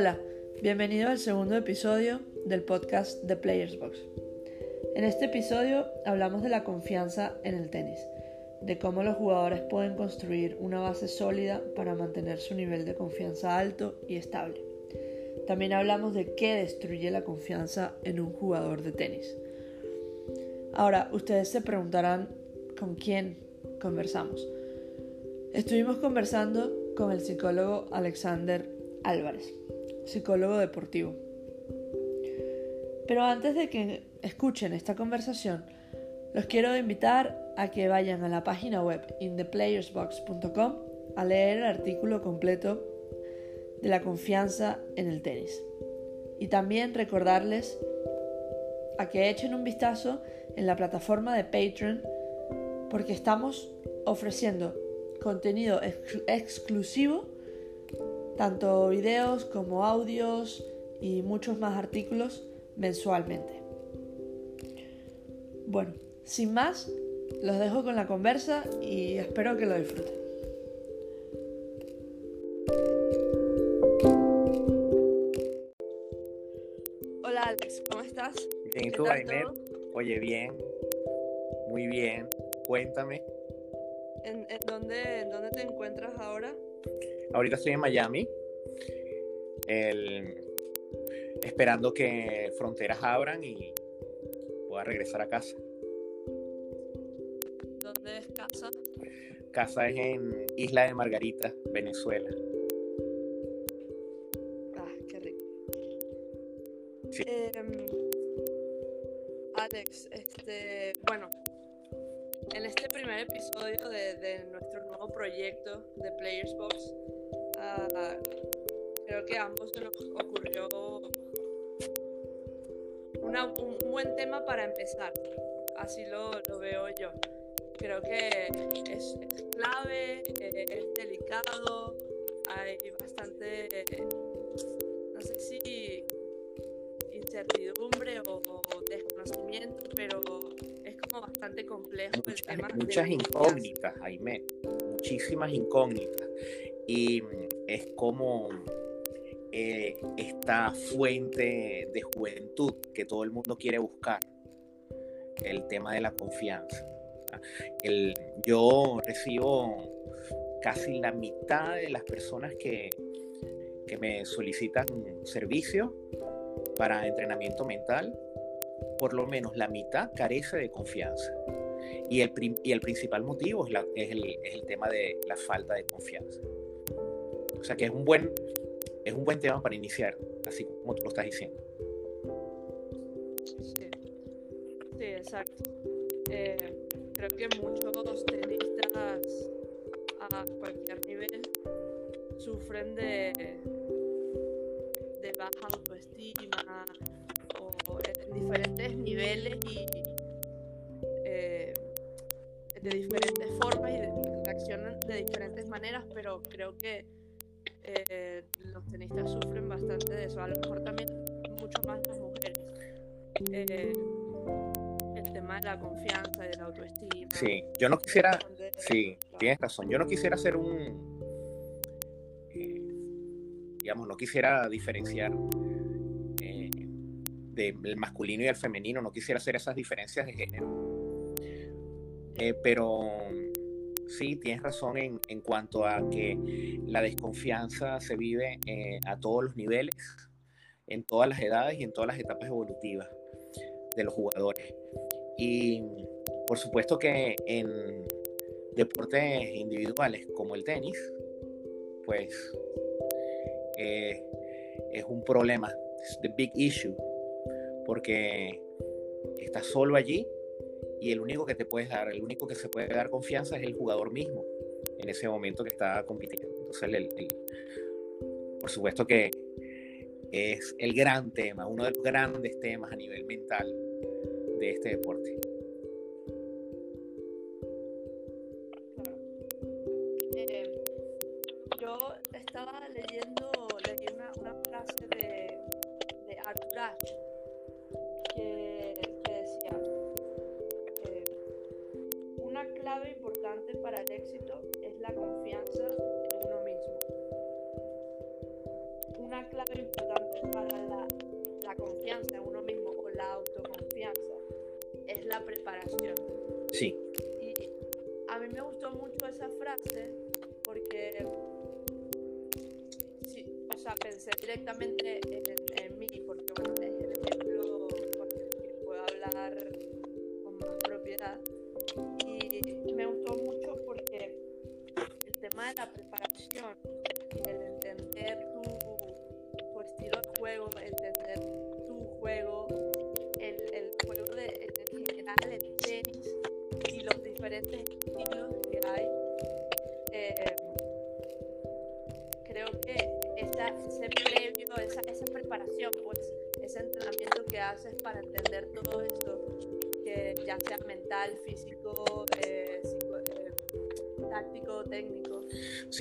Hola, bienvenido al segundo episodio del podcast The Players Box. En este episodio hablamos de la confianza en el tenis, de cómo los jugadores pueden construir una base sólida para mantener su nivel de confianza alto y estable. También hablamos de qué destruye la confianza en un jugador de tenis. Ahora, ustedes se preguntarán con quién conversamos. Estuvimos conversando con el psicólogo Alexander Álvarez, psicólogo deportivo. Pero antes de que escuchen esta conversación, los quiero invitar a que vayan a la página web intheplayersbox.com a leer el artículo completo de la confianza en el tenis. Y también recordarles a que echen un vistazo en la plataforma de Patreon porque estamos ofreciendo contenido exclusivo, tanto videos como audios y muchos más artículos mensualmente. Bueno, sin más, los dejo con la conversa y espero que lo disfruten. Hola Alex, ¿cómo estás? Bien, ¿y tú, Oye, bien, muy bien. Cuéntame. ¿En, dónde, dónde, te encuentras ahora? Ahorita estoy en Miami, esperando que fronteras abran y pueda regresar a casa. ¿Dónde es casa? Casa es en Isla de Margarita, Venezuela. Ah, qué rico. Em, Alex, este, bueno, en este primer episodio de, nuestro nuevo proyecto de Players Box, ah, creo que a ambos se nos ocurrió un buen tema para empezar. Así lo, veo yo. Creo que es, clave, es delicado, hay bastante, no sé si incertidumbre o, desconocimiento, pero es como bastante complejo el tema. Muchas incógnitas, Jaime, muchísimas incógnitas. Y es como eh, esta fuente de juventud que todo el mundo quiere buscar, el tema de la confianza. El, yo recibo casi la mitad de las personas que, que me solicitan servicio para entrenamiento mental, por lo menos la mitad carece de confianza. Y el, y el principal motivo es, el, es, el, tema de la falta de confianza. O sea que es un buen, es un buen tema para iniciar, así como tú lo estás diciendo. Sí, sí exacto. Eh, creo que muchos tenistas a cualquier nivel sufren de baja autoestima o en diferentes niveles y de diferentes formas y reaccionan de diferentes maneras, pero creo que eh, los tenistas sufren bastante de eso, a lo mejor también mucho más las mujeres. Eh, el tema de la confianza y de la autoestima. Sí, yo no quisiera, sí, tienes razón, yo no quisiera hacer un, digamos, no quisiera diferenciar eh, del masculino y el femenino, no quisiera hacer esas diferencias de género. Eh, pero sí, tienes razón en, en, cuanto a que la desconfianza se vive eh, a todos los niveles, en todas las edades y en todas las etapas evolutivas de los jugadores. Y por supuesto que en deportes individuales como el tenis, pues eh, es un problema, es the big issue, porque estás solo allí y el único que te puedes dar, el único que se puede dar confianza es el jugador mismo en ese momento que está compitiendo. Entonces, por supuesto que es el gran tema, uno de los grandes temas a nivel mental de este deporte.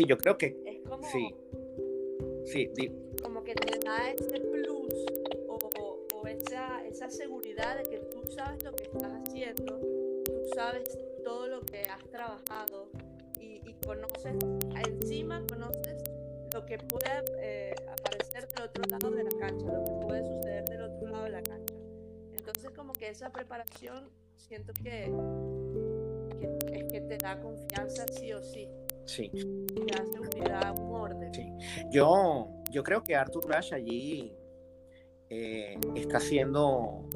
Yo creo que es como, sí. Sí, di- como que te da ese plus o, o- o esa, esa seguridad de que tú sabes lo que estás haciendo, tú sabes todo lo que has trabajado y, y conoces, encima conoces lo que puede eh, aparecer del otro lado de la cancha, lo que puede suceder del otro lado de la cancha. Entonces como que esa preparación siento que, que es que te da confianza sí o sí, sí. un orden. Sí. Yo, yo creo que Arthur Rush allí eh, está haciendo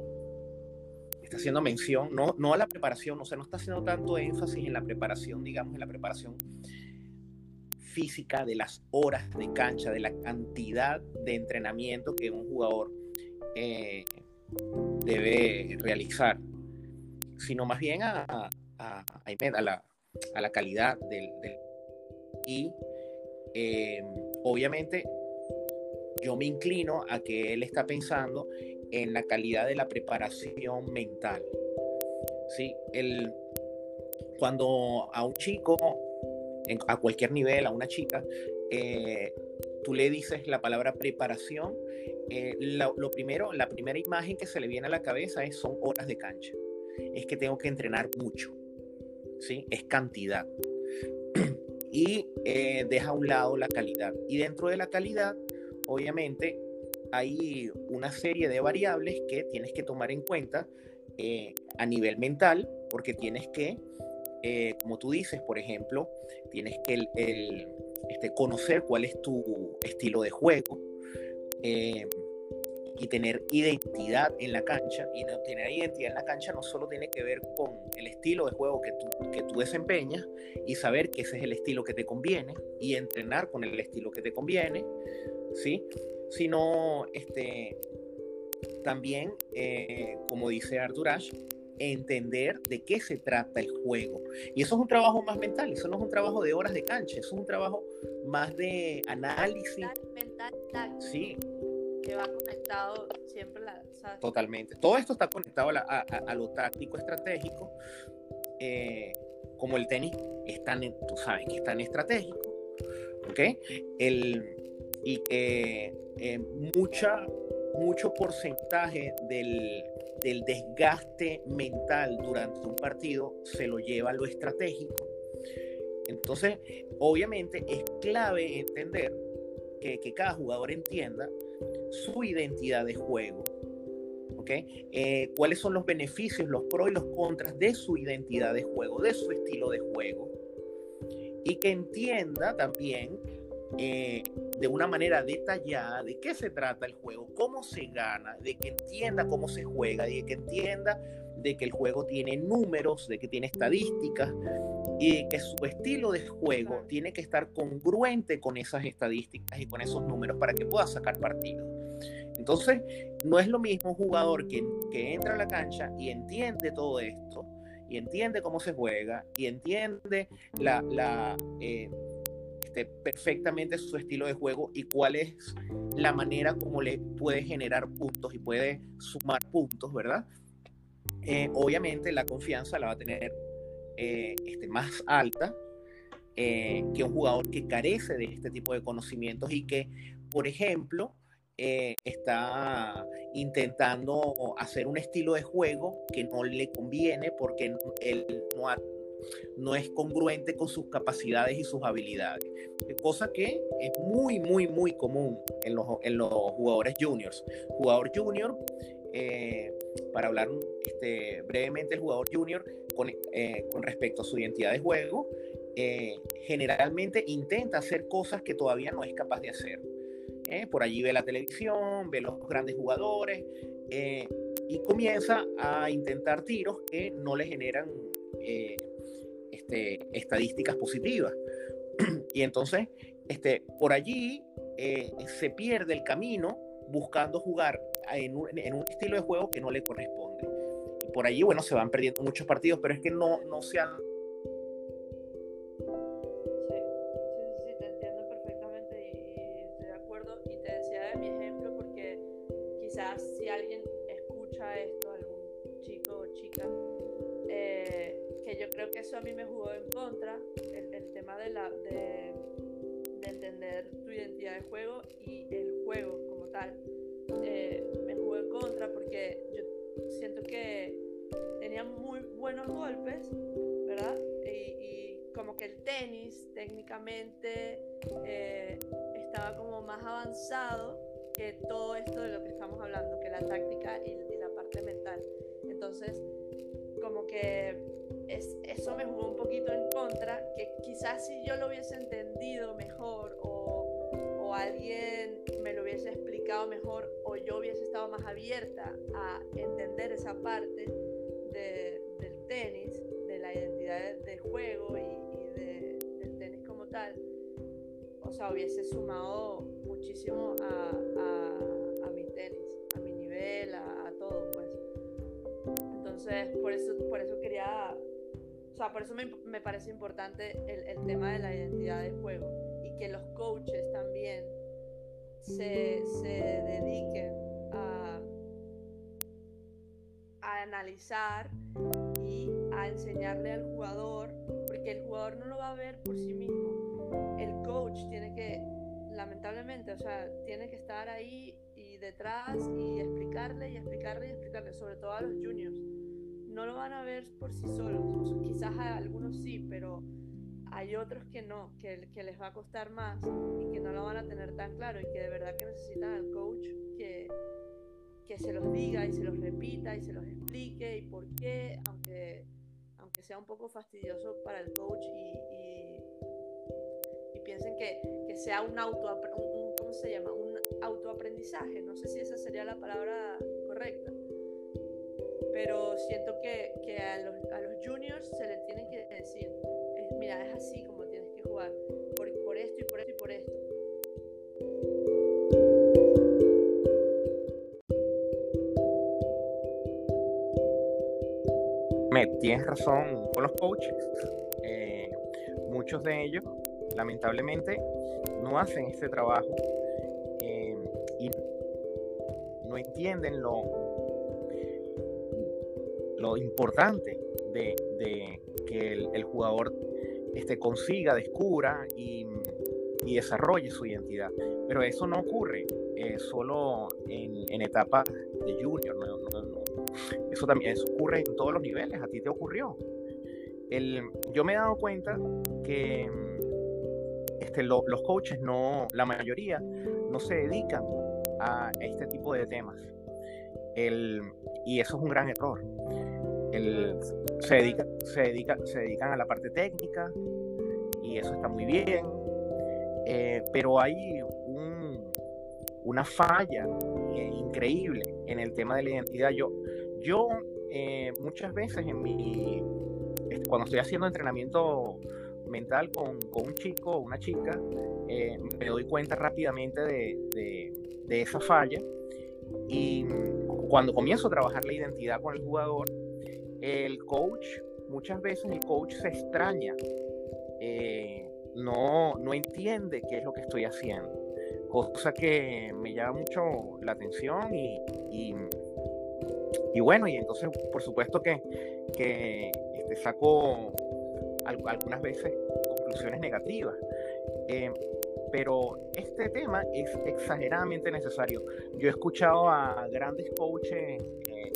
está haciendo mención, no, no a la preparación, o sea, no está haciendo tanto énfasis en la preparación, digamos, en la preparación física de las horas de cancha, de la cantidad de entrenamiento que un jugador eh, debe realizar, sino más bien a, a, a, a la, a la calidad del, del y eh, obviamente yo me inclino a que él está pensando en la calidad de la preparación mental. ¿sí? El, cuando a un chico, a cualquier nivel, a una chica, eh, tú le dices la palabra preparación, eh, lo, lo, primero, la primera imagen que se le viene a la cabeza es, son horas de cancha. Es que tengo que entrenar mucho. ¿sí? Es cantidad y eh, deja a un lado la calidad. Y dentro de la calidad, obviamente, hay una serie de variables que tienes que tomar en cuenta eh, a nivel mental, porque tienes que, eh, como tú dices, por ejemplo, tienes que el, el, este, conocer cuál es tu estilo de juego y tener identidad en la cancha. Y no, tener identidad en la cancha no solo tiene que ver con el estilo de juego que tú, que tú desempeñas y saber que ese es el estilo que te conviene y entrenar con el estilo que te conviene, ¿sí? Sino este, también, eh, como dice Arthur Ashe, entender de qué se trata el juego. Y eso es un trabajo más mental, eso no es un trabajo de horas de cancha, eso es un trabajo más de análisis. Mental, mental, táctico. Sí, que va conectado siempre la, totalmente. Todo esto está conectado a, lo táctico estratégico eh, como el tenis es tú sabes que es tan estratégico ok el, y que eh, mucha mucho porcentaje del, del desgaste mental durante un partido se lo lleva a lo estratégico. Entonces obviamente es clave entender que, que cada jugador entienda su identidad de juego. ¿okay? Eh, ¿Cuáles son los beneficios, los pros y los contras de su identidad de juego, de su estilo de juego? Y que entienda también eh, de una manera detallada de qué se trata el juego, cómo se gana, de que entienda cómo se juega, de que entienda de que el juego tiene números, de que tiene estadísticas y que su estilo de juego tiene que estar congruente con esas estadísticas y con esos números para que pueda sacar partido. Entonces, no es lo mismo un jugador que, que entra a la cancha y entiende todo esto, y entiende cómo se juega, y entiende la, la, eh, este, perfectamente su estilo de juego y cuál es la manera como le puede generar puntos y puede sumar puntos, ¿verdad? Eh, obviamente la confianza la va a tener eh, este, más alta eh, que un jugador que carece de este tipo de conocimientos y que, por ejemplo, eh, está intentando hacer un estilo de juego que no le conviene porque él no, es congruente con sus capacidades y sus habilidades. Cosa que es muy, muy, muy común en los, en los jugadores juniors. Jugador junior, para hablar este, brevemente el jugador junior con, eh, con, respecto a su identidad de juego, eh, generalmente intenta hacer cosas que todavía no es capaz de hacer. ¿eh? Por allí ve la televisión, ve los grandes jugadores y comienza a intentar tiros que no le generan este, estadísticas positivas. y entonces, este, por allí se pierde el camino buscando jugar en un, en un, estilo de juego que no le corresponde. Y por allí, bueno, se van perdiendo muchos partidos, pero es que no, no se han... Eso a mí me jugó en contra, el, tema de, entender tu identidad de juego y el juego como tal contra porque yo siento que tenía muy buenos golpes, ¿verdad? Y, como que el tenis técnicamente eh, estaba como más avanzado que todo esto de lo que estamos hablando, que la táctica y, la parte mental. Entonces, como que es, eso me jugó un poquito en contra, que quizás si yo lo hubiese entendido mejor o, o alguien me lo hubiese explicado mejor o yo hubiese estado más abierta a entender esa parte del tenis, de la identidad de, juego y, del tenis como tal, o sea, hubiese sumado muchísimo a, mi tenis, a mi nivel, a, todo, pues. Entonces, por eso, por eso quería, o sea, por eso me, parece importante el, el tema de la identidad de juego y que los coaches también se, dediquen a, analizar y a enseñarle al jugador, porque el jugador no lo va a ver por sí mismo. El coach tiene que, lamentablemente, o sea, tiene que estar ahí y detrás y explicarle y explicarle y explicarle, sobre todo a los juniors. No lo van a ver por sí solos, quizás a algunos sí, pero hay otros que no, que, que, les va a costar más y que no lo van a tener tan claro y que de verdad que necesitan al coach que, que se los diga y se los repita y se los explique y por qué, aunque, aunque sea un poco fastidioso para el coach y, y, piensen que, que, sea un auto, ¿cómo se llama? Un autoaprendizaje, no sé si esa sería la palabra correcta, pero siento que, que a, los, a los juniors se les tiene que decir, mira, es así como tienes que jugar, por, por esto y por esto y por esto. Me, tienes razón con los coaches. Eh, muchos de ellos, lamentablemente, no hacen este trabajo eh, y no entienden lo, lo importante de, de que el, el, jugador este, consiga, descubra y, y, desarrolle su identidad. Pero eso no ocurre eh, solo en, en etapa de junior. Eso también ocurre en todos los niveles. A ti te ocurrió. El, yo me he dado cuenta que este, los coaches, no, la mayoría, no se dedican a este tipo de temas. El, y eso es un gran error se, dedica, se, dedica, se dedican a la parte técnica y eso está muy bien, eh, pero hay una falla eh, increíble en el tema de la identidad. Yo, yo eh, muchas veces este, cuando estoy haciendo entrenamiento mental con, un chico o una chica, me doy cuenta rápidamente de, de esa falla y cuando comienzo a trabajar la identidad con el jugador, el coach, muchas veces el coach se extraña, eh, no, no entiende qué es lo que estoy haciendo, cosa que me llama mucho la atención y, y, bueno, y entonces por supuesto que, que este, saco algunas veces conclusiones negativas. Eh, pero este tema es exageradamente necesario. Yo he escuchado a grandes coaches eh,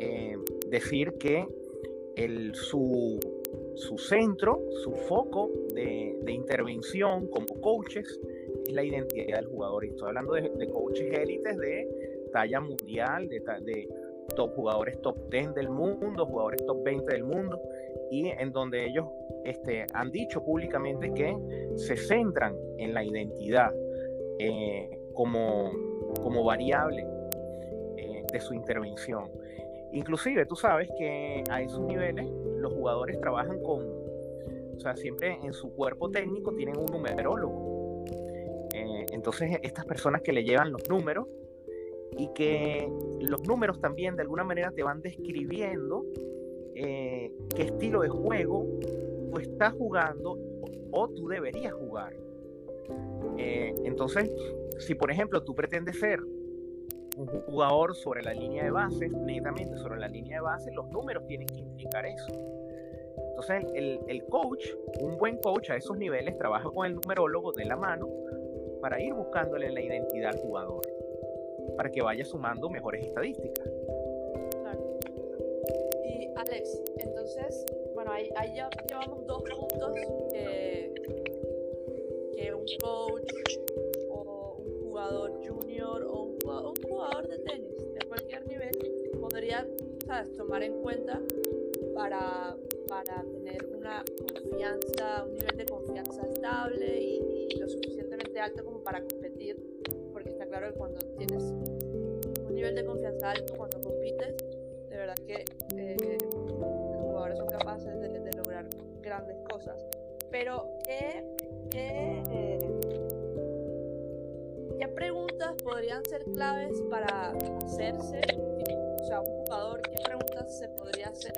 élite decir que el, su, su centro, su foco de, intervención como coaches es la identidad del jugador. Y estoy hablando de, de coaches élites de talla mundial, de, de top jugadores top 10 del mundo, jugadores top 20 del mundo, y en donde ellos este, han dicho públicamente que se centran en la identidad eh, como, como variable eh, de su intervención. Inclusive tú sabes que a esos niveles los jugadores trabajan con, o sea, siempre en su cuerpo técnico tienen un numerólogo. Eh, entonces estas personas que le llevan los números y que los números también de alguna manera te van describiendo qué estilo de juego tú estás jugando o tú deberías jugar. Eh, entonces, si por ejemplo tú pretendes ser un jugador sobre la línea de base, netamente sobre la línea de base, los números tienen que indicar eso. Entonces, el, el, coach, un buen coach a esos niveles, trabaja con el numerólogo de la mano para ir buscándole la identidad al jugador, para que vaya sumando mejores estadísticas. Claro. Y Alex, entonces, bueno, ahí, ahí ya llevamos dos puntos que, que un coach jugador junior o un, un, jugador de tenis de cualquier nivel podría ¿sabes? tomar en cuenta para, para tener una confianza, un nivel de confianza estable y, y, lo suficientemente alto como para competir, porque está claro que cuando tienes un nivel de confianza alto, cuando compites, de verdad que eh, son capaces de, de, lograr grandes cosas. Pero, ¿qué, eh, ¿qué, preguntas podrían ser claves para hacerse? O sea, un jugador, ¿qué preguntas se podría hacer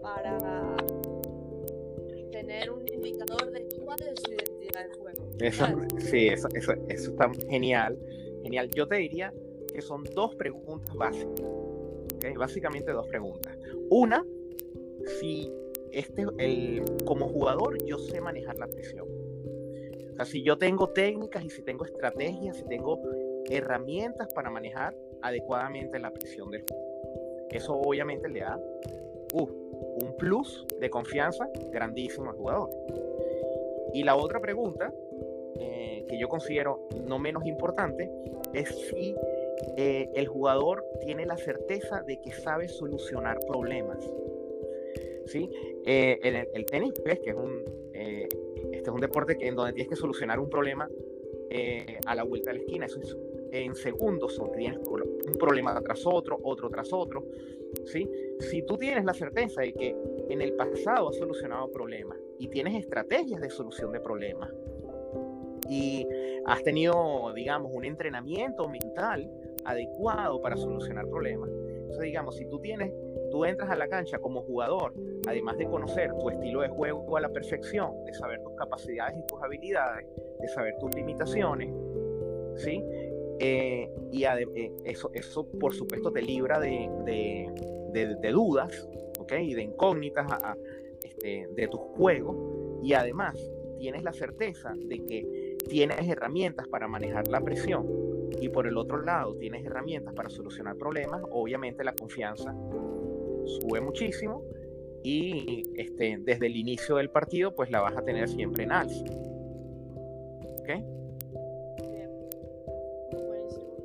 para tener un indicador de cuál es su identidad de juego? Eso, sí, eso, eso, eso está genial. Genial. Yo te diría que son dos preguntas básicas. ¿okay? Básicamente dos preguntas. Una, si este, el, como jugador yo sé manejar la presión. O sea, si yo tengo técnicas y si tengo estrategias, si tengo herramientas para manejar adecuadamente la presión del juego. Eso obviamente le da uh, un plus de confianza grandísimo al jugador. Y la otra pregunta, eh, que yo considero no menos importante, es si eh, el jugador tiene la certeza de que sabe solucionar problemas. ¿sí? Eh, el, tenis, ves que es un, este es un deporte que, en donde tienes que solucionar un problema eh, a la vuelta de la esquina. Eso es en segundos, o tienes un problema tras otro, otro tras otro. ¿sí? Si tú tienes la certeza de que en el pasado has solucionado problemas y tienes estrategias de solución de problemas y has tenido, digamos, un entrenamiento mental adecuado para solucionar problemas. Entonces, digamos, si tú tienes tú entras a la cancha como jugador, además de conocer tu estilo de juego a la perfección, de saber tus capacidades y tus habilidades, de saber tus limitaciones, ¿sí? Eh, y eh, eso, eso, por supuesto, te libra de, de, de, dudas, ¿ok? Y de incógnitas a, este, de tu juego. Y además, tienes la certeza de que tienes herramientas para manejar la presión y por el otro lado tienes herramientas para solucionar problemas, obviamente la confianza sube muchísimo y este, desde el inicio del partido pues la vas a tener siempre en alza. ¿Ok? Bien. Buenísimo.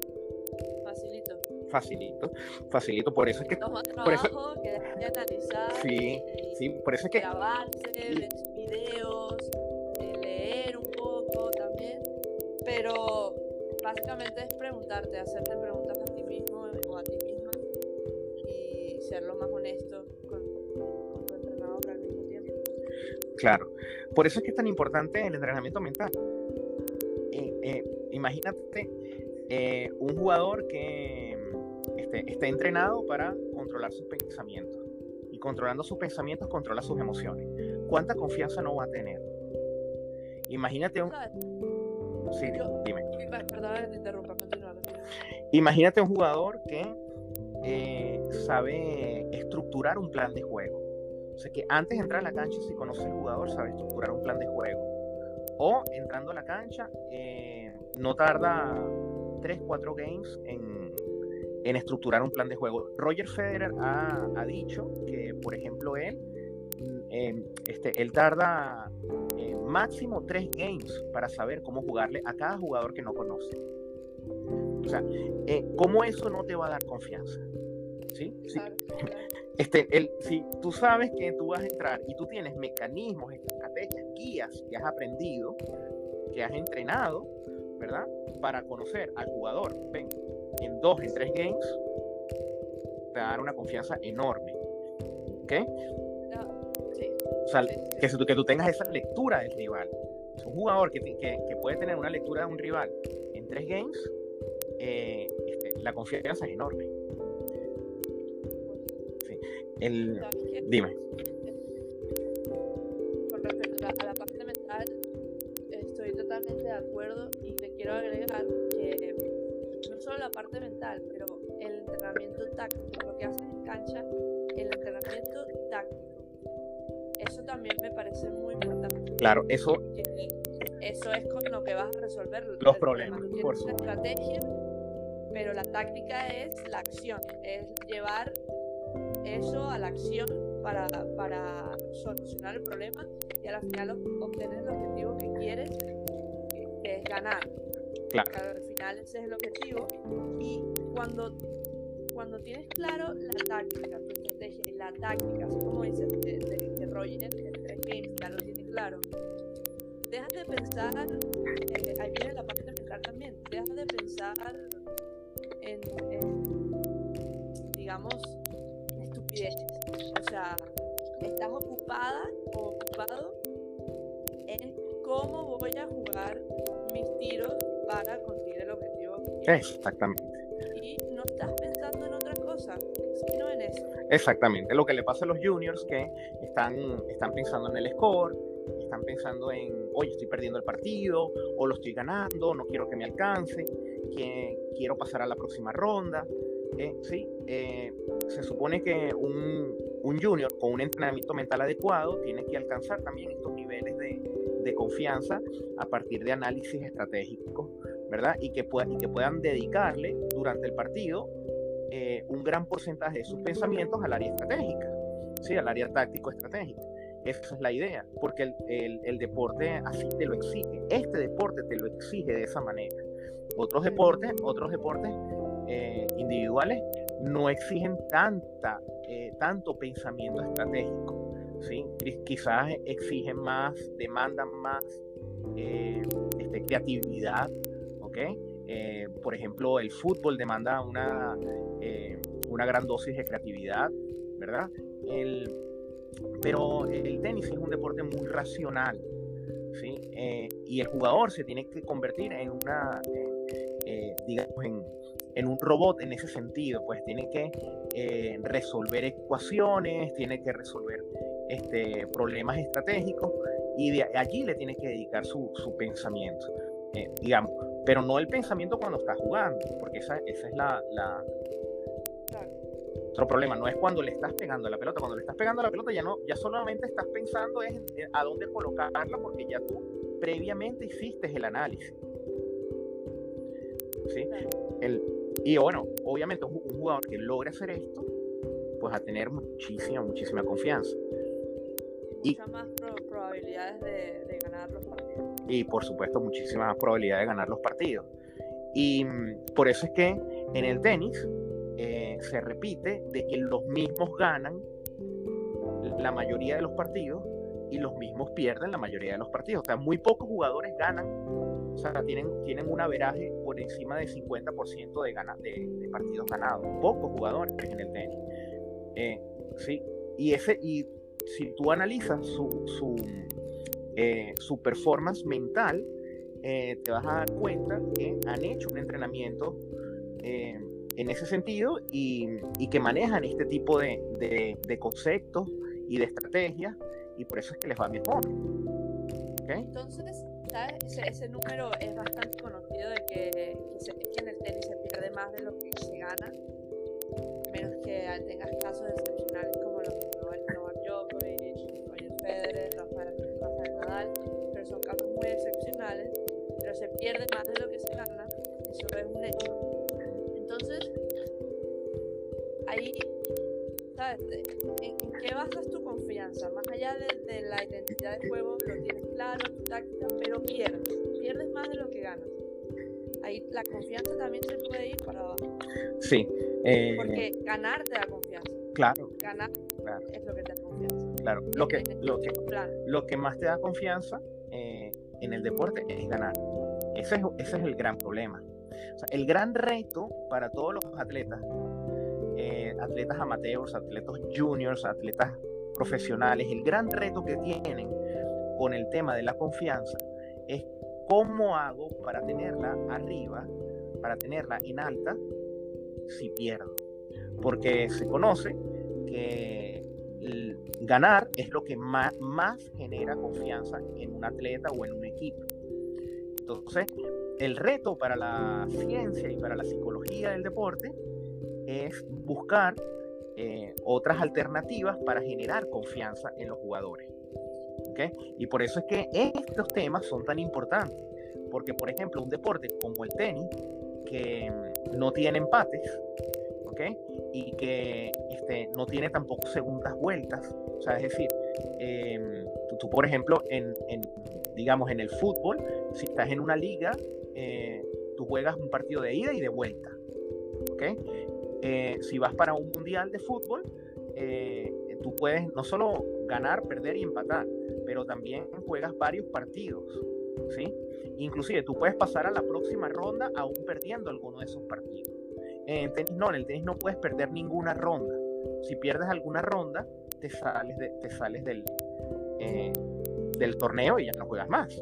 Facilito. Facilito, facilito, por eso es que... Toma por eso, que de analizar. Sí, sí, por eso es que... Grabarse, ver videos, leer un poco también, pero básicamente es preguntarte, hacerte preguntas ser lo más honesto con, con tu entrenador al mismo tiempo. Claro, por eso es que es tan importante el entrenamiento mental. Eh, eh, imagínate eh, un jugador que este, está entrenado para controlar sus pensamientos y controlando sus pensamientos controla sus emociones. ¿Cuánta confianza no va a tener? Imagínate un... Sí, Yo- dime. Perdón que te interrumpa, continúa, continúa. Imagínate un jugador que eh, sabe estructurar un plan de juego. O sea que antes de entrar a la cancha, si conoce el jugador, sabe estructurar un plan de juego. O entrando a la cancha, eh, no tarda 3, 4 games en, estructurar un plan de juego. Roger Federer ha, dicho que, por ejemplo, él, eh, este, él tarda máximo 3 games para saber cómo jugarle a cada jugador que no conoce. O sea, eh, ¿cómo eso no te va a dar confianza? ¿Sí? Este, el, si tú sabes que tú vas a entrar y tú tienes mecanismos, estrategias, guías que has aprendido, que has entrenado, ¿verdad? Para conocer al jugador, ven, en dos, en tres games, te va a dar una confianza enorme. ¿Ok? sí. O sea, Que, que tú tengas esa lectura del rival. Es un jugador que, que, que, puede tener una lectura de un rival en tres games, eh, este, la confianza es enorme. Sí. El, dime. Con respecto a la parte mental, estoy totalmente de acuerdo y te quiero agregar que no solo la parte mental, pero el entrenamiento táctico, lo que haces en cancha, el entrenamiento táctico. Eso también me parece muy importante. Claro, eso. Eso es con lo que vas a resolver los problemas. Por su estrategia, pero la táctica es la acción, es llevar eso a la acción para, para solucionar el problema y al final obtener el objetivo que quieres, que es ganar. Claro. Al final ese es el objetivo. Y cuando, cuando tienes claro la táctica, tu estrategia y la táctica, así como dices de, de, de Roger tres games, ya lo tienes claro, dejas de pensar, eh, ahí viene la parte mental también, dejas de pensar en, en digamos, estupideces. O sea, estás ocupada o ocupado en cómo voy a jugar mis tiros para conseguir el objetivo Exactamente. Y no estás pensando en otra cosa, sino en eso. Exactamente. Lo que le pasa a los juniors que están, están pensando en el score, están pensando en, oye, estoy perdiendo el partido, o lo estoy ganando, no quiero que me alcance, que quiero pasar a la próxima ronda. Eh, sí, eh, se supone que un, un, junior con un entrenamiento mental adecuado tiene que alcanzar también estos niveles de, de confianza a partir de análisis estratégicos, ¿verdad? Y que, y que puedan dedicarle durante el partido eh, un gran porcentaje de sus pensamientos al área estratégica, ¿sí? Al área táctico-estratégica. Esa es la idea, porque el, el, el, deporte así te lo exige. Este deporte te lo exige de esa manera. Otros deportes, otros deportes eh, individuales no exigen tanta, eh, tanto pensamiento estratégico. ¿sí? Quizás exigen más, demandan más eh, este, creatividad. por ejemplo, el fútbol demanda una, una gran dosis de creatividad, ¿verdad? El, pero el tenis es un deporte muy racional, ¿sí? y el jugador se tiene que convertir en una, digamos, en, un robot en ese sentido, pues tiene que eh, resolver ecuaciones, tiene que resolver este, problemas estratégicos y allí le tiene que dedicar su, pensamiento, eh, digamos, pero no el pensamiento cuando está jugando, porque esa, esa es la, la... Otro problema, no es cuando le estás pegando la pelota, cuando le estás pegando la pelota ya no, ya solamente estás pensando es a dónde colocarla porque ya tú previamente hiciste el análisis. ¿Sí? El, y bueno, obviamente un, jugador que logre hacer esto, pues a tener muchísima, muchísima confianza. Y muchas más probabilidades de, ganar los partidos. Y por supuesto, muchísimas más probabilidades de ganar los partidos. Y mm, por eso es que en el tenis eh, se repite de que los mismos ganan la mayoría de los partidos y los mismos pierden la mayoría de los partidos. O sea, muy pocos jugadores ganan o sea, tienen, tienen un averaje por encima del 50% de, gana, de, partidos ganados. Pocos jugadores en el tenis. Eh, sí, y, ese, y si tú analizas su, su, eh, su performance mental, eh, te vas a dar cuenta que han hecho un entrenamiento en ese sentido y, y, que manejan este tipo de, de, de, conceptos y de estrategias y por eso es que les va mejor. ¿Okay? Entonces, ese, número es bastante conocido de que, que, en el tenis se pierde más de lo que se gana, menos que tengas casos excepcionales como los de Novak Djokovic, Roger Federer, Rafael, Rafael Nadal, pero son casos muy excepcionales, pero se pierde más de lo que se gana, eso es un hecho. Entonces, ahí ¿En, qué basas tu confianza? Más allá de, la identidad de juego, lo tienes claro, tu táctica, pero pierdes. Pierdes más de lo que ganas. Ahí la confianza también se puede ir para abajo. Sí. Eh, Porque ganar te da confianza. Claro. Ganar es lo que te da confianza. Claro. Lo que, lo que, lo que más te da confianza eh, en el deporte es ganar. Ese es, ese es el gran problema. O sea, el gran reto para todos los atletas, eh, atletas amateurs, atletas juniors, atletas profesionales, el gran reto que tienen con el tema de la confianza es cómo hago para tenerla arriba, para tenerla en alta, si pierdo. Porque se conoce que ganar es lo que más, más genera confianza en un atleta o en un equipo. Entonces, el reto para la ciencia y para la psicología del deporte es buscar eh, otras alternativas para generar confianza en los jugadores. ¿Okay? Y por eso es que estos temas son tan importantes, porque por ejemplo un deporte como el tenis, que no tiene empates, ¿okay? y que este, no tiene tampoco segundas vueltas, o sea, es decir, em, tú, por ejemplo en, en, digamos en el fútbol, si estás en una liga, eh, tú juegas un partido de ida y de vuelta. ¿okay? Eh, si vas para un mundial de fútbol, eh, tú puedes no solo ganar, perder y empatar, pero también juegas varios partidos, ¿sí? Inclusive tú puedes pasar a la próxima ronda aún perdiendo alguno de esos partidos. En tenis no, en el tenis no puedes perder ninguna ronda. Si pierdes alguna ronda, te sales, de, te sales del, eh, del torneo y ya no juegas más.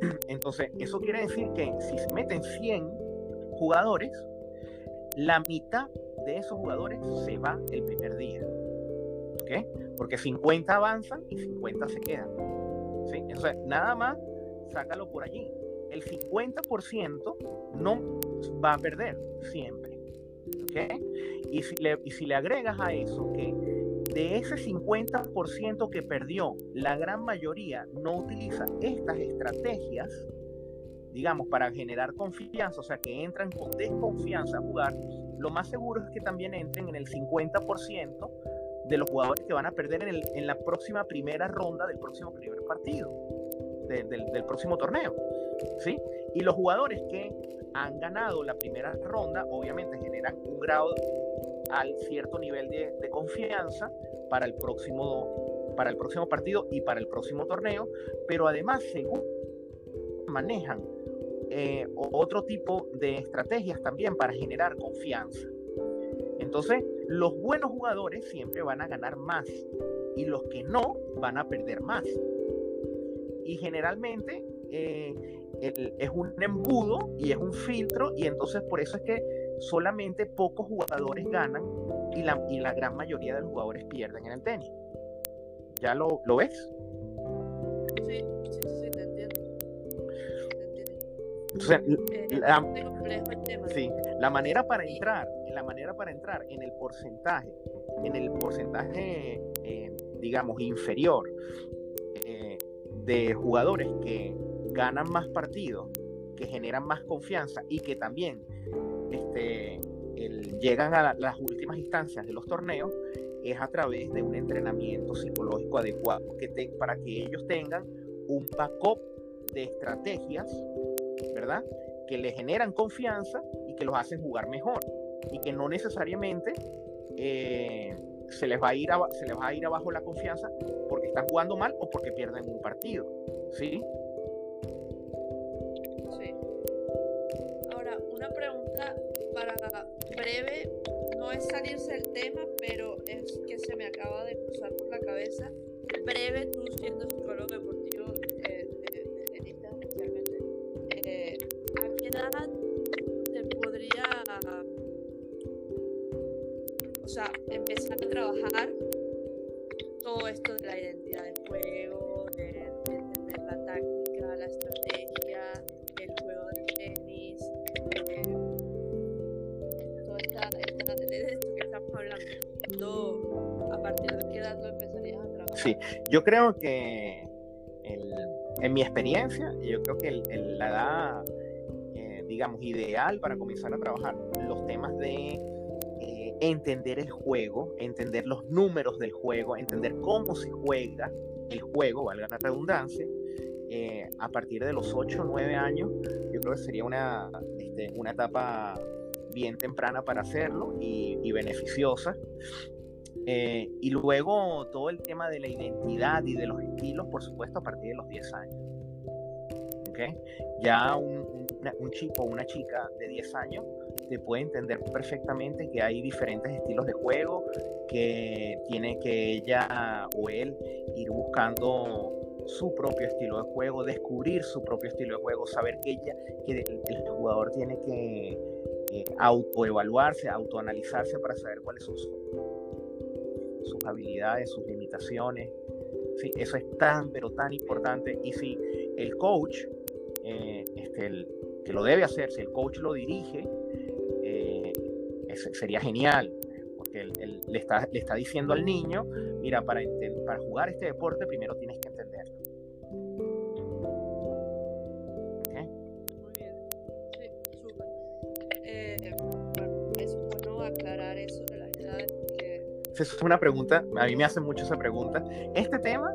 Entonces, eso quiere decir que si se meten 100 jugadores, la mitad de esos jugadores se va el primer día. ¿Ok? Porque 50 avanzan y 50 se quedan. ¿Sí? Entonces, nada más, sácalo por allí. El 50% no va a perder siempre. ¿Ok? Y si le, y si le agregas a eso que de ese 50% que perdió, la gran mayoría no utiliza estas estrategias, digamos, para generar confianza, o sea, que entran con desconfianza a jugar, lo más seguro es que también entren en el 50% de los jugadores que van a perder en, la próxima primera ronda del próximo primer partido, del, próximo torneo. ¿sí? Y los jugadores que han ganado la primera ronda, obviamente generan un grado al cierto nivel de, de confianza para el próximo para el próximo partido y para el próximo torneo, pero además según manejan eh, otro tipo de estrategias también para generar confianza. Entonces, los buenos jugadores siempre van a ganar más y los que no van a perder más. Y generalmente eh, es un embudo y es un filtro y entonces por eso es que solamente pocos jugadores ganan y la, y la gran mayoría de los jugadores pierden en el tenis. ¿Ya lo, lo ves? Sí, Eh, la, sí, la manera para entrar, la manera para entrar en el porcentaje, en el porcentaje, eh, digamos, inferior eh, de jugadores que ganan más partidos, que generan más confianza y que también este, llegan a las últimas instancias de los torneos, es a través de un entrenamiento psicológico adecuado que para que ellos tengan un backup de estrategias ¿verdad? Que le generan confianza y que los hacen jugar mejor y que no necesariamente eh, se, les va a ir se les va a ir abajo la confianza porque están jugando mal o porque pierden un partido, ¿sí? Sí. Ahora, una pregunta para breve, no es salirse del tema, pero es que se me acaba de cruzar por la cabeza. Breve, tú yo creo que en mi experiencia, yo creo que la edad digamos, ideal para comenzar a trabajar los temas de eh, entender el juego, entender los números del juego, entender cómo se juega el juego, valga la redundancia, eh, a partir de los 8 o 9 años, yo creo que sería una, este, una etapa bien temprana para hacerlo y, beneficiosa. Eh, y luego todo el tema de la identidad y de los estilos, por supuesto, a partir de los 10 años. ¿Okay? Ya un, un chico o una chica de 10 años te puede entender perfectamente que hay diferentes estilos de juego, que tiene que ella o él ir buscando su propio estilo de juego, descubrir su propio estilo de juego, saber que ella, que el, jugador tiene que eh, autoevaluarse, autoanalizarse para saber cuáles son sus, habilidades, sus limitaciones. Sí, eso es tan, pero tan importante. Y si el coach, eh, este, el, que lo debe hacer, si el coach lo dirige, eh, sería genial, porque él, le, está, le está diciendo al niño, mira, para, para jugar este deporte primero tienes que Que... es una pregunta, a mí me hacen mucho esa pregunta. Este tema,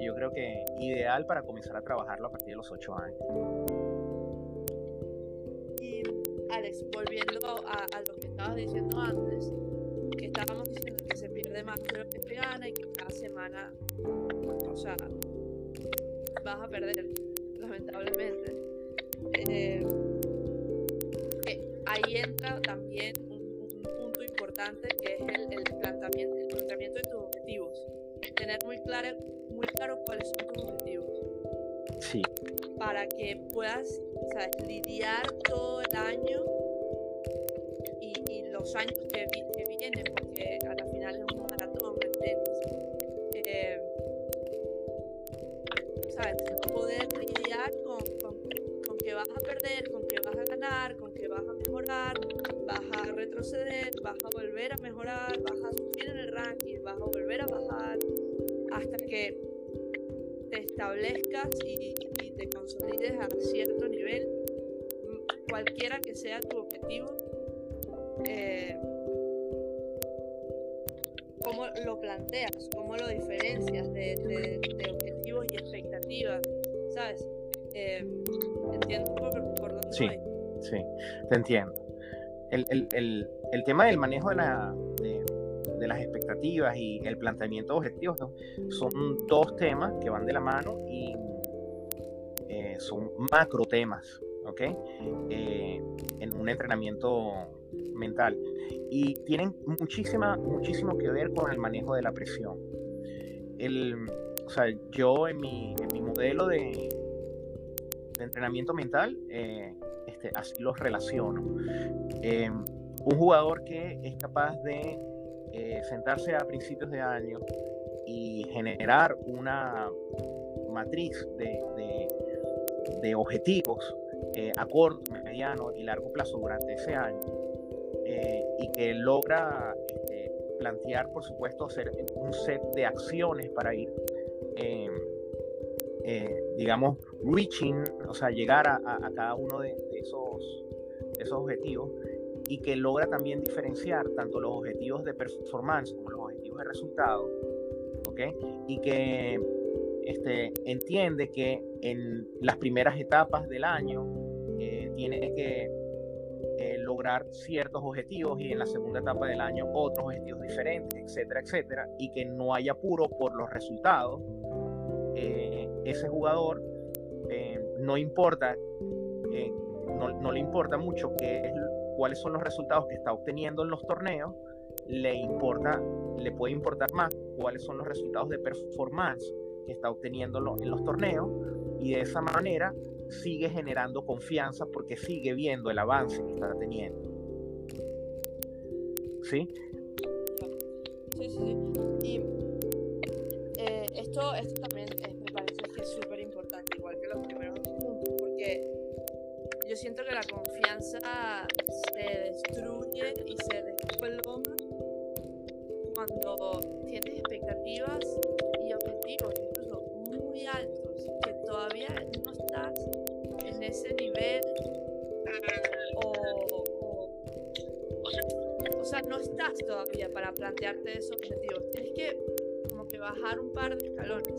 yo creo que ideal para comenzar a trabajarlo a partir de los 8 años. Alex, volviendo a, lo que estabas diciendo antes, que estábamos diciendo que se pierde más de lo que se gana y que cada semana, o sea, vas a perder, lamentablemente. Eh, ahí entra también importante que es el, planteamiento, el planteamiento de tus objetivos. Tener muy claro, muy claro cuáles son tus objetivos. Sí. Para que puedas lidiar todo el año y, los años que, vienen, porque a te entiendo. El, el, el, tema del manejo de, la, de, las expectativas y el planteamiento de objetivos son dos temas que van de la mano y eh, son macro temas ¿ok? Eh, en un entrenamiento mental. Y tienen muchísima, muchísimo que ver con el manejo de la presión. El, o sea, yo en mi, en mi modelo de, de entrenamiento mental, eh, este, así los relaciono. Eh, un jugador que es capaz de sentarse a principios de año y generar una matriz de, de, de objetivos eh, a corto, mediano y largo plazo durante ese año eh, y que logra este, plantear, por supuesto, hacer un set de acciones para ir, em, eh, digamos, reaching, o sea, llegar a, cada uno de, esos, esos objetivos y que logra también diferenciar tanto los objetivos de performance como los objetivos de resultado, ¿ok? Y que este, entiende que en las primeras etapas del año eh, tiene que eh, lograr ciertos objetivos y en la segunda etapa del año otros objetivos diferentes, etcétera, etcétera, y que no haya apuro por los resultados, eh, ese jugador no importa, no, no, le importa mucho qué es, cuáles son los resultados que está obteniendo en los torneos, le importa, le puede importar más cuáles son los resultados de performance que está obteniendo en los torneos y de esa manera sigue generando confianza porque sigue viendo el avance que está teniendo. ¿Sí? Sí, sí, sí. Y eh, esto, esto también siento que la confianza se destruye y se desploma cuando tienes expectativas y objetivos muy altos, que todavía no estás en ese nivel o, o, sea, no estás todavía para plantearte esos objetivos. Tienes que como que bajar un par de escalones.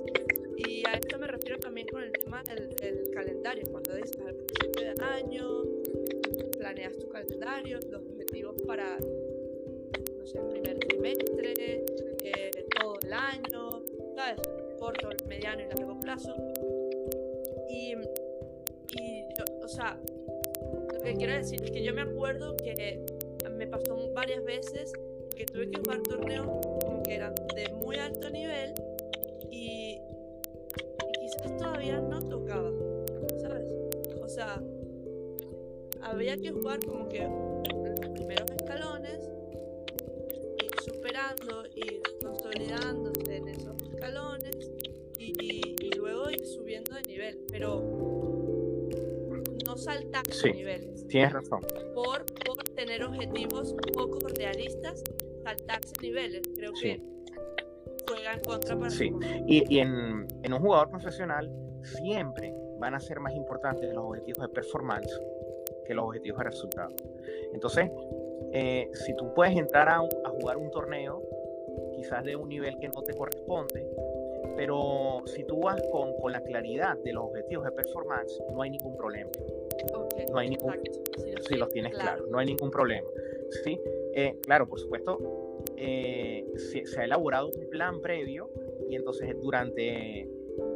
Y a esto me refiero también con el tema del, calendario, cuando los objetivos para, no sé, el primer trimestre, eh, todo el año. Corto, mediano y largo plazo. Y, y o sea, lo que quiero decir es que yo me acuerdo que me pasó varias veces que tuve que jugar torneos que eran de muy alto nivel y, quizás todavía no tocaba, ¿sabes? O sea, había que jugar como que sí, niveles. Tienes razón. Por, por tener objetivos poco realistas, saltarse niveles. Creo que juega en contra para Sí, y, y en, en, un jugador profesional siempre van a ser más importantes los objetivos de performance que los objetivos de resultado. Entonces, eh, si tú puedes entrar a, a, jugar un torneo, quizás de un nivel que no te corresponde, pero si tú vas con, con la claridad de los objetivos de performance, no hay ningún problema. Okay, no hay ningún, si, los, si los tienes claro. claro, no hay ningún problema. ¿sí? Eh, claro, por supuesto, eh, se, se, ha elaborado un plan previo y entonces durante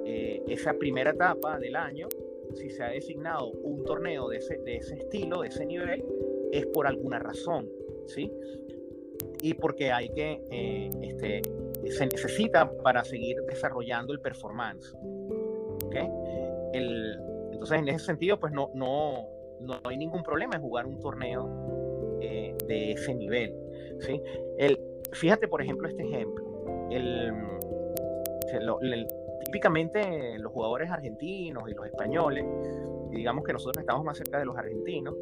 eh, esa primera etapa del año, si se ha designado un torneo de ese, de ese estilo, de ese nivel, es por alguna razón, ¿sí? Y porque hay que, eh, este, se necesita para seguir desarrollando el performance, ¿ok? El, entonces, en ese sentido, pues no, no, no hay ningún problema en jugar un torneo eh, de ese nivel, ¿sí? El, fíjate, por ejemplo, este ejemplo. El, típicamente los jugadores argentinos y los españoles, digamos que nosotros estamos más cerca de los argentinos,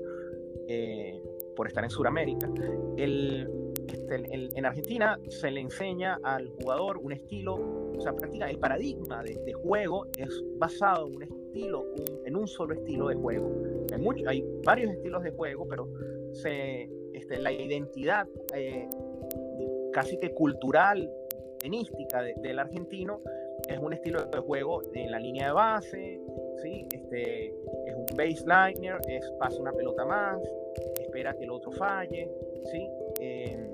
eh, por estar en Sudamérica, el, este, el, en Argentina se le enseña al jugador un estilo, o sea, prácticamente el paradigma de, de juego es basado en un estilo, un, en un solo estilo de juego. Hay, mucho, hay varios estilos de juego, pero se, este, la identidad eh, casi que cultural, tenística de, del argentino es un estilo de juego en la línea de base, ¿sí? este, es un baseliner, es pasa una pelota más, espera que el otro falle, ¿sí? Eh,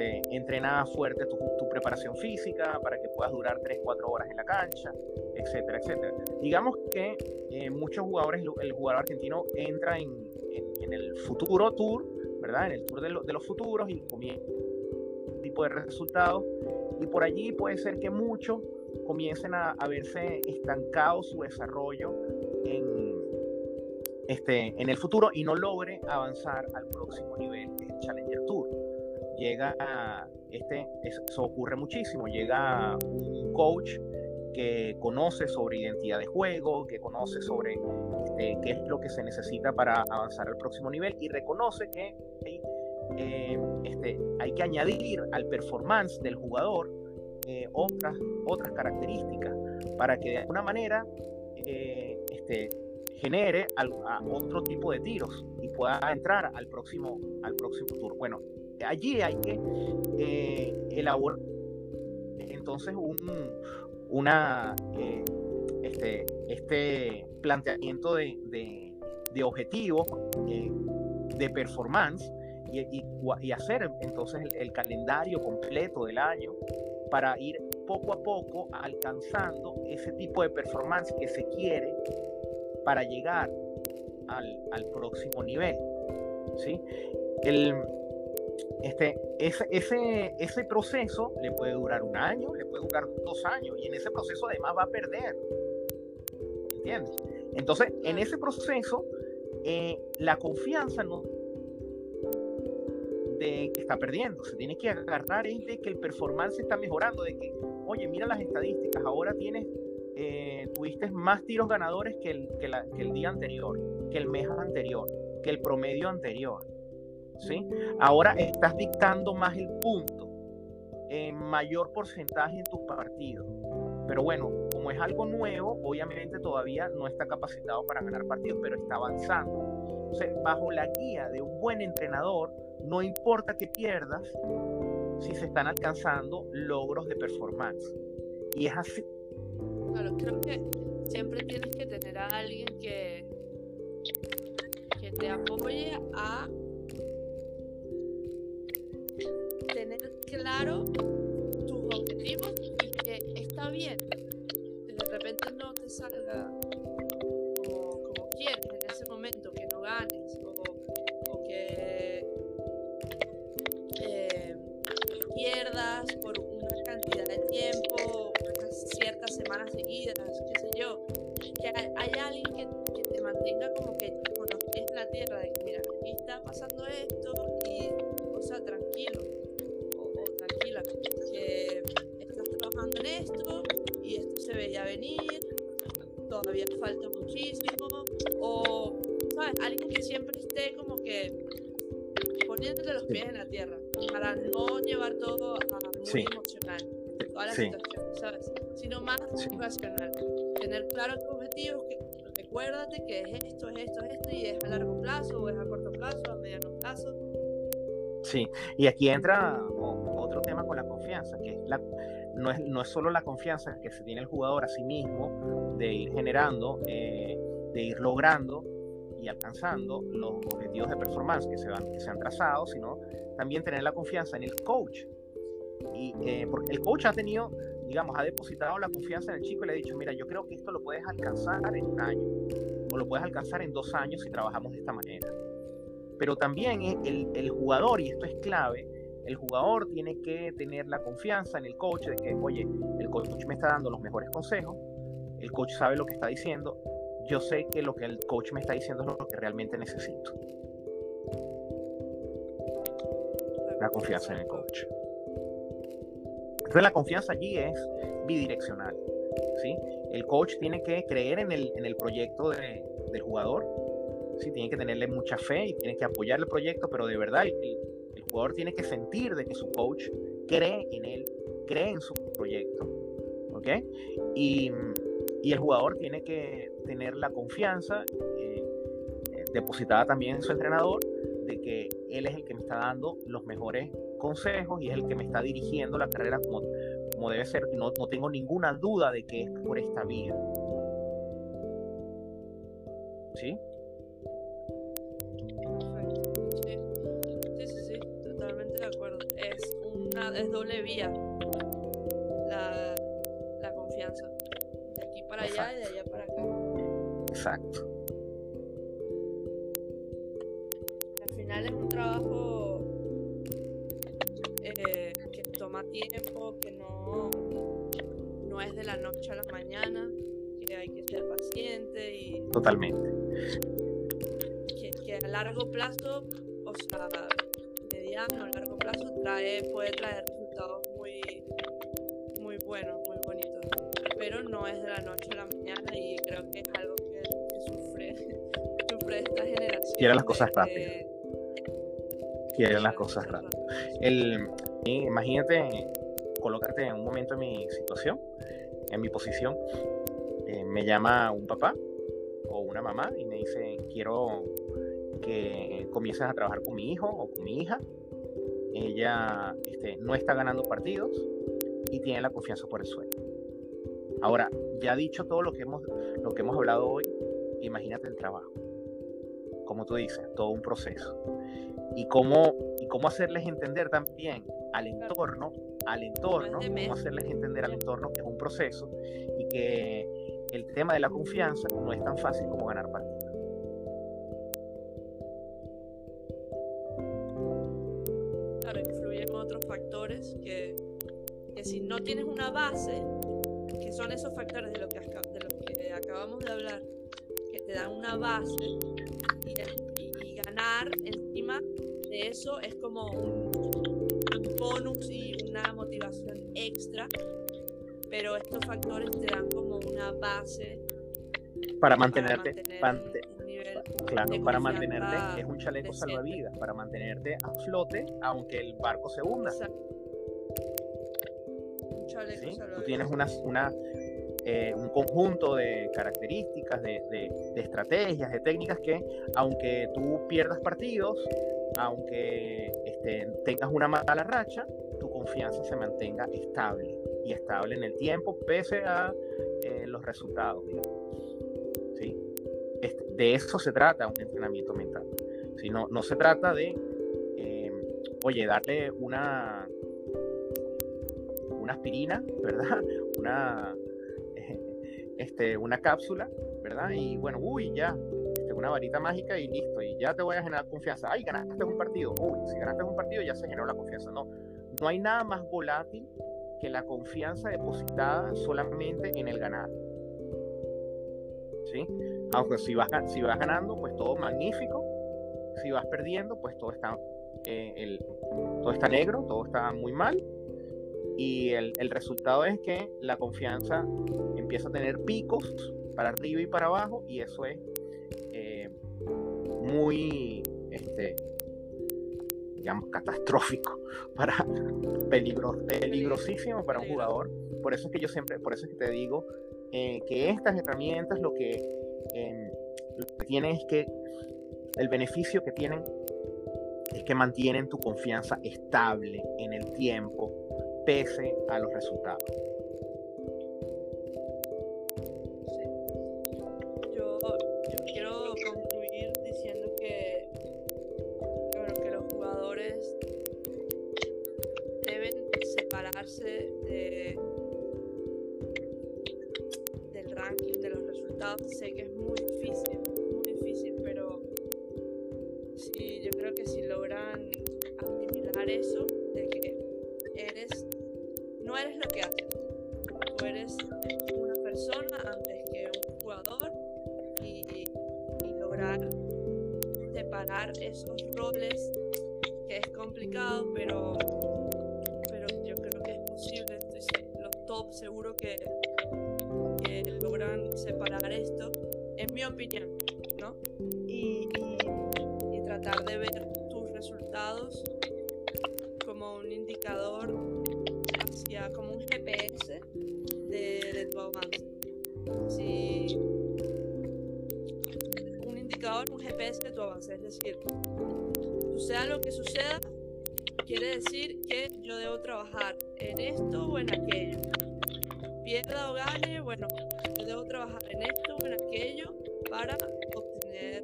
este, entrena fuerte tu, preparación física para que puedas durar 3-4 horas en la cancha, etcétera, etcétera. Digamos que eh, muchos jugadores, el jugador argentino entra en, el futuro tour, ¿verdad? En el tour de, lo, de los futuros y comienza tipo de resultados y por allí puede ser que muchos comiencen a, a, verse estancado su desarrollo en, este, en el futuro y no logre avanzar al próximo nivel, el Challenger Tour. Llega, este, eso ocurre muchísimo, llega un coach que conoce sobre identidad de juego, que conoce sobre este, qué es lo que se necesita para avanzar al próximo nivel y reconoce que hay, eh, este, hay que añadir al performance del jugador eh, otras, otras características para que de alguna manera eh, este, genere otro tipo de tiros y pueda entrar al próximo, al próximo tour. Bueno, allí hay que eh, elaborar entonces un, una, eh, este, este planteamiento de, de, de objetivos eh, de performance y, y, hacer entonces el, el calendario completo del año para ir poco a poco alcanzando ese tipo de performance que se quiere para llegar al, al próximo nivel. ¿sí? El, este, ese, ese, ese proceso le puede durar un año, le puede durar dos años, y en ese proceso además va a perder. ¿Entiendes? Entonces, en ese proceso, eh, la confianza no de que está perdiendo, se tiene que agarrar es de que el performance está mejorando, de que, oye, mira las estadísticas, ahora tienes, eh, tuviste más tiros ganadores que el, que, la, que el día anterior, que el mes anterior, que el promedio anterior. ¿Sí? Ahora estás dictando más el punto, en mayor porcentaje en tus partidos. Pero bueno, como es algo nuevo, obviamente todavía no está capacitado para ganar partidos, pero está avanzando. Entonces, bajo la guía de un buen entrenador, no importa que pierdas si se están alcanzando logros de performance. Y es así. Claro, creo que si siempre tienes que tener a alguien que, que te apoye a claro tus objetivos y que está bien de repente no te salga largo plazo, o es a corto plazo, a mediano plazo. Sí, y aquí entra otro tema con la confianza, que es la, no, es, no es solo la confianza que se tiene el jugador a sí mismo de ir generando, eh, de ir logrando y alcanzando los objetivos de performance que se, van, que se han trazado, sino también tener la confianza en el coach. Y eh, porque el coach ha tenido, digamos, ha depositado la confianza en el chico y le ha dicho, mira, yo creo que esto lo puedes alcanzar en un año o lo puedes alcanzar en dos años si trabajamos de esta manera. Pero también el, el jugador, y esto es clave, el jugador tiene que tener la confianza en el coach de que, oye, el coach me está dando los mejores consejos, el coach sabe lo que está diciendo, yo sé que lo que el coach me está diciendo es lo que realmente necesito. La confianza en el coach. Entonces la confianza allí es bidireccional. ¿sí? El coach tiene que creer en el, en el proyecto de, del jugador, ¿sí? tiene que tenerle mucha fe y tiene que apoyar el proyecto, pero de verdad el, jugador tiene que sentir de que su coach cree en él, cree en su proyecto, ¿ok? Y, y el jugador tiene que tener la confianza eh, eh, depositada también en su entrenador de que él es el que me está dando los mejores consejos y es el que me está dirigiendo la carrera como, como debe ser. No, no tengo ninguna duda de que es por esta vía. ¿Sí? es doble vía la, la confianza. De aquí para allá y de allá para acá. Exacto. Totalmente. Que, que a largo plazo, o sea, mediano, a largo plazo, trae, puede traer resultados muy, muy buenos, muy bonitos. Pero no es de la noche a la mañana y creo que es algo que, sufre, sufre esta generación. Quiere las cosas rápido. Quiere las cosas rápido. El, imagínate, colócate en un momento en mi situación, en mi posición. Eh, me llama un papá una mamá y me dice, quiero que comiences a trabajar con mi hijo o con mi hija ella este, no está ganando partidos y tiene la confianza por el suelo. Ahora, ya dicho todo lo que hemos, lo que hemos hablado hoy, imagínate el trabajo. Como tú dices, todo un proceso. Y cómo, y cómo hacerles entender también al entorno, al entorno, cómo hacerles entender al entorno que es un proceso y que el tema de la confianza no es tan fácil como ganar partidos. que, si no tienes una base, que son esos factores de lo que, que acabamos de hablar, que te dan una base y, ganar encima de eso es como un, bonus y una motivación extra, pero estos factores te dan una base para mantenerte, claro, para mantenerte es un chaleco salvavidas, para mantenerte a flote aunque el barco se hunda. Tú tienes una, una eh, un conjunto de características, de, de, estrategias, de técnicas que, aunque tú pierdas partidos, aunque este, tengas una mala racha, tu confianza se mantenga estable. Y estable en el tiempo, pese a los resultados. ¿sí? Este, de eso se trata un entrenamiento mental. ¿sí? No, no se trata de, eh, oye, darle una, una aspirina, ¿verdad? Una, este, una cápsula, ¿verdad? Y bueno, uy, ya, este, una varita mágica y listo, y ya te voy a generar confianza. Ay, ganaste un partido. Uy, si ganaste un partido ya se generó la confianza. No, no hay nada más volátil que la confianza depositada solamente en el ganar. ¿Sí? Aunque si vas, ganando, pues todo magnífico. Si vas perdiendo, pues todo está, eh, negro, todo está muy mal. Y el, el, resultado es que la confianza empieza a tener picos para arriba y para abajo y eso es eh, muy, este, digamos, catastrófico, para peligro, peligrosísimo para un jugador. Por eso es que yo siempre, por eso es que te digo eh, que estas herramientas lo que, eh, lo que tienen es que el beneficio que tienen es que mantienen tu confianza estable en el tiempo, pese a los resultados. Es decir, sea lo que suceda, quiere decir que yo debo trabajar en esto o en aquello pierda o gane, bueno, yo debo trabajar en esto o en aquello para obtener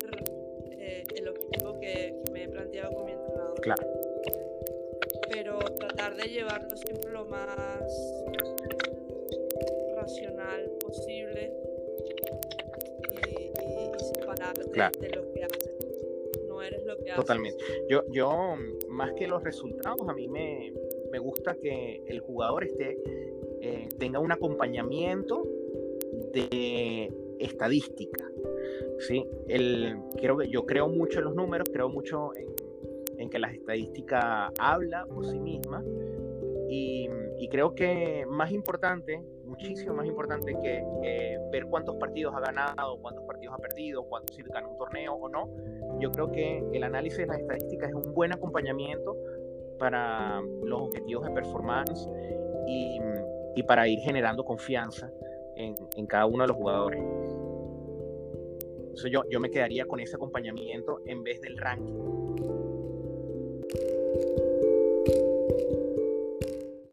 eh, el objetivo que, me he planteado con mi entrenador. Claro. Pero tratar de llevarlo siempre lo más racional posible y, separar de, lo Totalmente. Yo, yo, más que los resultados, a mí me, me gusta que el jugador esté eh, tenga un acompañamiento de estadística. ¿sí? El, creo que, yo creo mucho en los números, creo mucho en, que las estadísticas habla por sí misma y, creo que más importante, muchísimo más importante que eh, ver cuántos partidos ha ganado, cuántos partidos ha perdido, cuántos si ganó un torneo o no, yo creo que el análisis de las estadísticas es un buen acompañamiento para los objetivos de performance y, y para ir generando confianza en, en cada uno de los jugadores. Entonces yo, yo me quedaría con ese acompañamiento en vez del ranking.